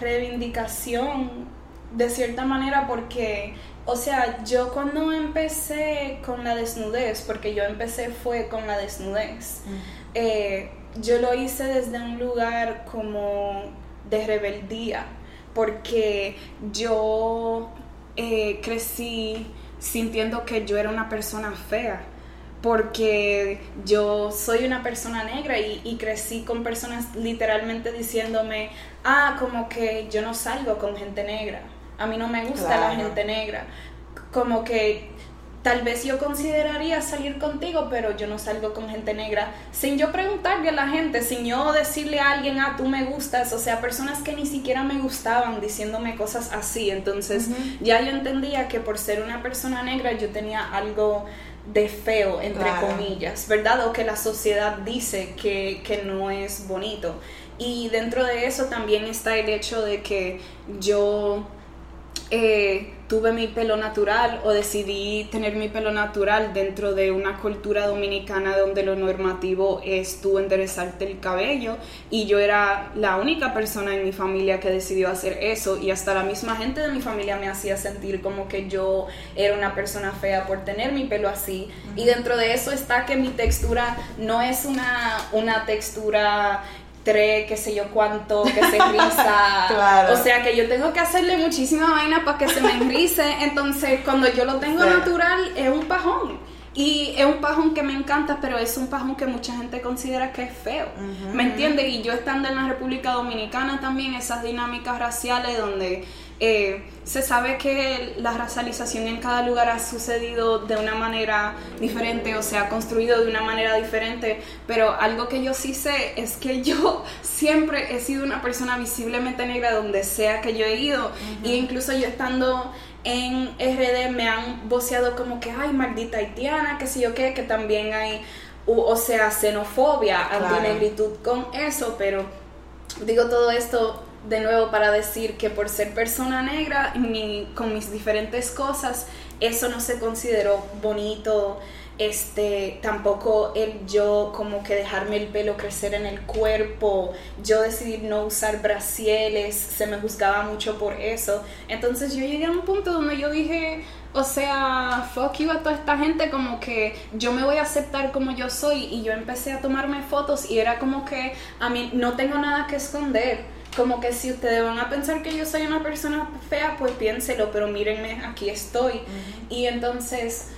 reivindicación de cierta manera porque, o sea, yo cuando empecé con la desnudez, porque yo empecé fue con la desnudez, eh, yo lo hice desde un lugar como de rebeldía, porque yo eh, crecí sintiendo que yo era una persona fea, porque yo soy una persona negra y, crecí con personas literalmente diciéndome, ah, como que yo no salgo con gente negra, a mí no me gusta la gente negra, como que tal vez yo consideraría salir contigo, pero yo no salgo con gente negra, sin yo preguntarle a la gente, sin yo decirle a alguien, ah, tú me gustas, o sea, personas que ni siquiera me gustaban diciéndome cosas así, entonces ya yo entendía que por ser una persona negra yo tenía algo de feo, entre comillas, ¿verdad? O que la sociedad dice que, que no es bonito. Y dentro de eso también está el hecho de que yo... Eh, tuve mi pelo natural o decidí tener mi pelo natural dentro de una cultura dominicana donde lo normativo es tú enderezarte el cabello y yo era la única persona en mi familia que decidió hacer eso y hasta la misma gente de mi familia me hacía sentir como que yo era una persona fea por tener mi pelo así. Y dentro de eso está que mi textura no es una, una textura qué sé yo cuánto, que se riza. O sea que yo tengo que hacerle muchísima vaina para que se me enrice. Entonces, cuando yo lo tengo natural, es un pajón. Y es un pajón que me encanta, pero es un pajón que mucha gente considera que es feo. ¿Me entiendes? Y yo estando en la República Dominicana también, esas dinámicas raciales donde eh, se sabe que la racialización en cada lugar ha sucedido de una manera diferente o se ha construido de una manera diferente, pero algo que yo sí sé es que yo siempre he sido una persona visiblemente negra donde sea que yo he ido, e incluso yo estando en RD me han voceado como que, ay, maldita haitiana, que sé yo qué, que también hay, o, sea, xenofobia, antinegritud con eso, pero digo todo esto de nuevo para decir que por ser persona negra, con mis diferentes cosas, eso no se consideró bonito, este, tampoco el yo como que dejarme el pelo crecer en el cuerpo, yo decidí no usar brasieles, se me juzgaba mucho por eso. Entonces yo llegué a un punto donde yo dije, o sea, fuck you a toda esta gente, como que yo me voy a aceptar como yo soy y yo empecé a tomarme fotos y era como que a mí no tengo nada que esconder como que si ustedes van a pensar que yo soy una persona fea, pues piénselo, pero mírenme, aquí estoy. Y entonces,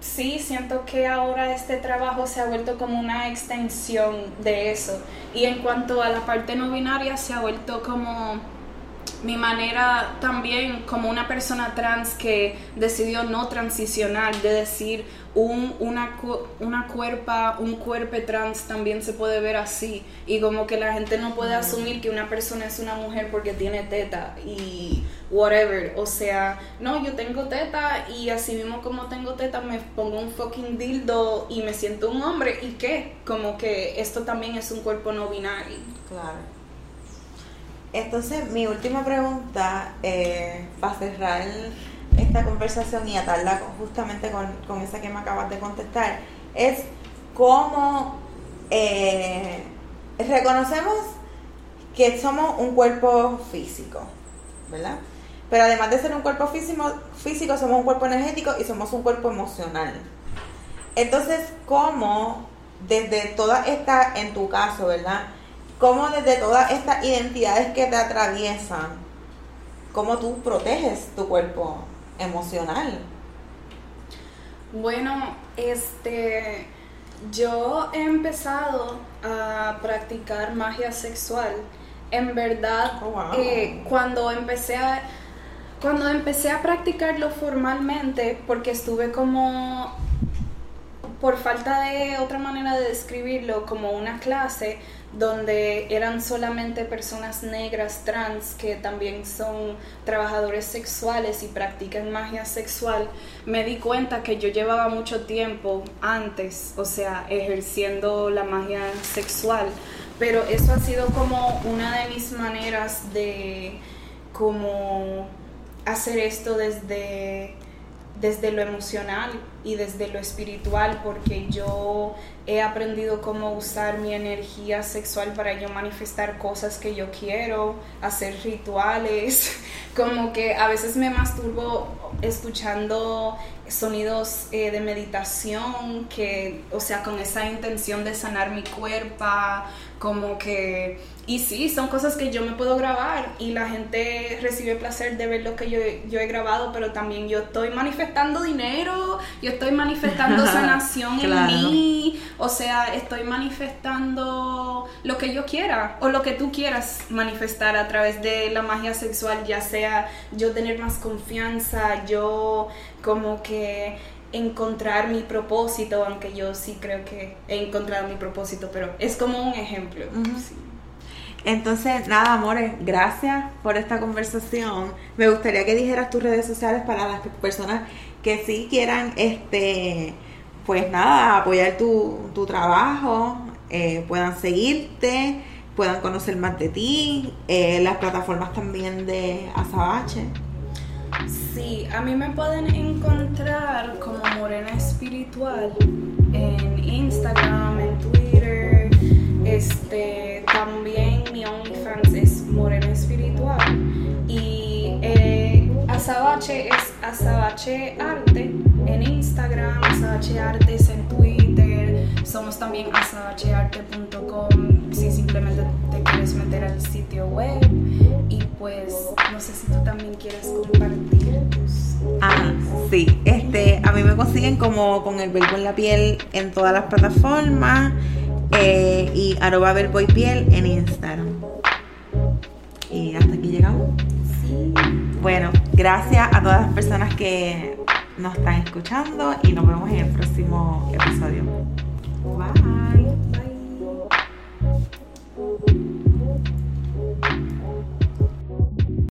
sí, siento que ahora este trabajo se ha vuelto como una extensión de eso. Y en cuanto a la parte no binaria, se ha vuelto como mi manera también como una persona trans que decidió no transicionar, de decir un, una, una cuerpa, un cuerpo trans también se puede ver así. Y como que la gente no puede asumir que una persona es una mujer porque tiene teta y whatever, o sea, no, yo tengo teta y así mismo como tengo teta me pongo un fucking dildo y me siento un hombre. Y qué, como que esto también es un cuerpo no binario. Claro. Entonces, mi última pregunta, eh, para cerrar esta conversación y atarla justamente con, esa que me acabas de contestar, es cómo eh, reconocemos que somos un cuerpo físico, ¿verdad? Pero además de ser un cuerpo físico, físico, somos un cuerpo energético y somos un cuerpo emocional. Entonces, ¿cómo desde toda esta, en tu caso, ¿verdad? ¿Cómo desde todas estas identidades que te atraviesan, cómo tú proteges tu cuerpo emocional. Bueno, este, yo he empezado a practicar magia sexual. En verdad, oh, cuando empecé a cuando empecé a practicarlo formalmente, porque estuve como por falta de otra manera de describirlo, como una clase, donde eran solamente personas negras trans que también son trabajadores sexuales y practican magia sexual, me di cuenta que yo llevaba mucho tiempo antes, o sea, ejerciendo la magia sexual, pero eso ha sido como una de mis maneras de como hacer esto desde desde lo emocional y desde lo espiritual, porque yo he aprendido cómo usar mi energía sexual para yo manifestar cosas que yo quiero, hacer rituales, como que a veces me masturbo escuchando sonidos eh, de meditación, que, o sea, con esa intención de sanar mi cuerpo, como que y sí, son cosas que yo me puedo grabar y la gente recibe placer de ver lo que yo, yo he grabado, pero también yo estoy manifestando dinero, yo estoy manifestando sanación en mí, o sea, estoy manifestando lo que yo quiera o lo que tú quieras manifestar a través de la magia sexual, ya sea yo tener más confianza, yo como que encontrar mi propósito, aunque yo sí creo que he encontrado mi propósito, pero es como un ejemplo. Entonces, nada, amores, gracias por esta conversación. Me gustaría que dijeras tus redes sociales para las personas que sí quieran, este, pues nada, apoyar tu, tu trabajo, eh, puedan seguirte, puedan conocer más de ti, eh, las plataformas también de Azabache. Sí, a mí me pueden encontrar como Morena Espiritual en Instagram, en Twitter. Este, también mi OnlyFans es Morena Espiritual. Y eh, Azabache es Azabache Arte en Instagram, Azabache Artes en Twitter. Somos también azabachearte.com si simplemente te quieres meter al sitio web. Pues, no sé si tú también quieres compartir tus. Ah, sí. Este, a mí me consiguen como con el verbo en la piel en todas las plataformas eh, y arroba verbo y piel en Instagram. Y hasta aquí llegamos. Sí. Bueno, gracias a todas las personas que nos están escuchando y nos vemos en el próximo episodio.